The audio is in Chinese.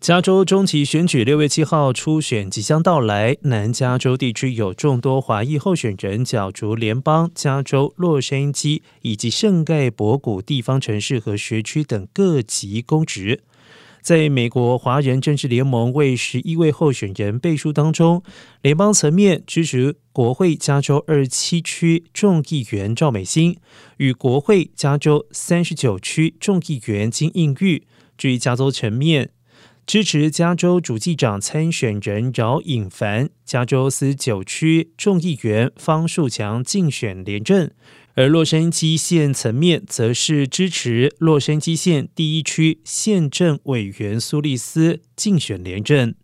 加州中期选举六月七号初选即将到来，南加州地区有众多华裔候选人角逐联邦、加州、洛杉矶以及圣盖博谷地方城市和学区等各级公职。在美国华人政治联盟为十一位候选人背书当中，联邦层面支持国会加州二十七区众议员赵美心与国会加州三十九区众议员金应玉。至于加州层面，支持加州主计长参选人饶颖凡、加州斯九区众议员方树强竞选连任，而洛杉矶县层面则是支持洛杉矶县第一区县政委员苏利斯竞选连任。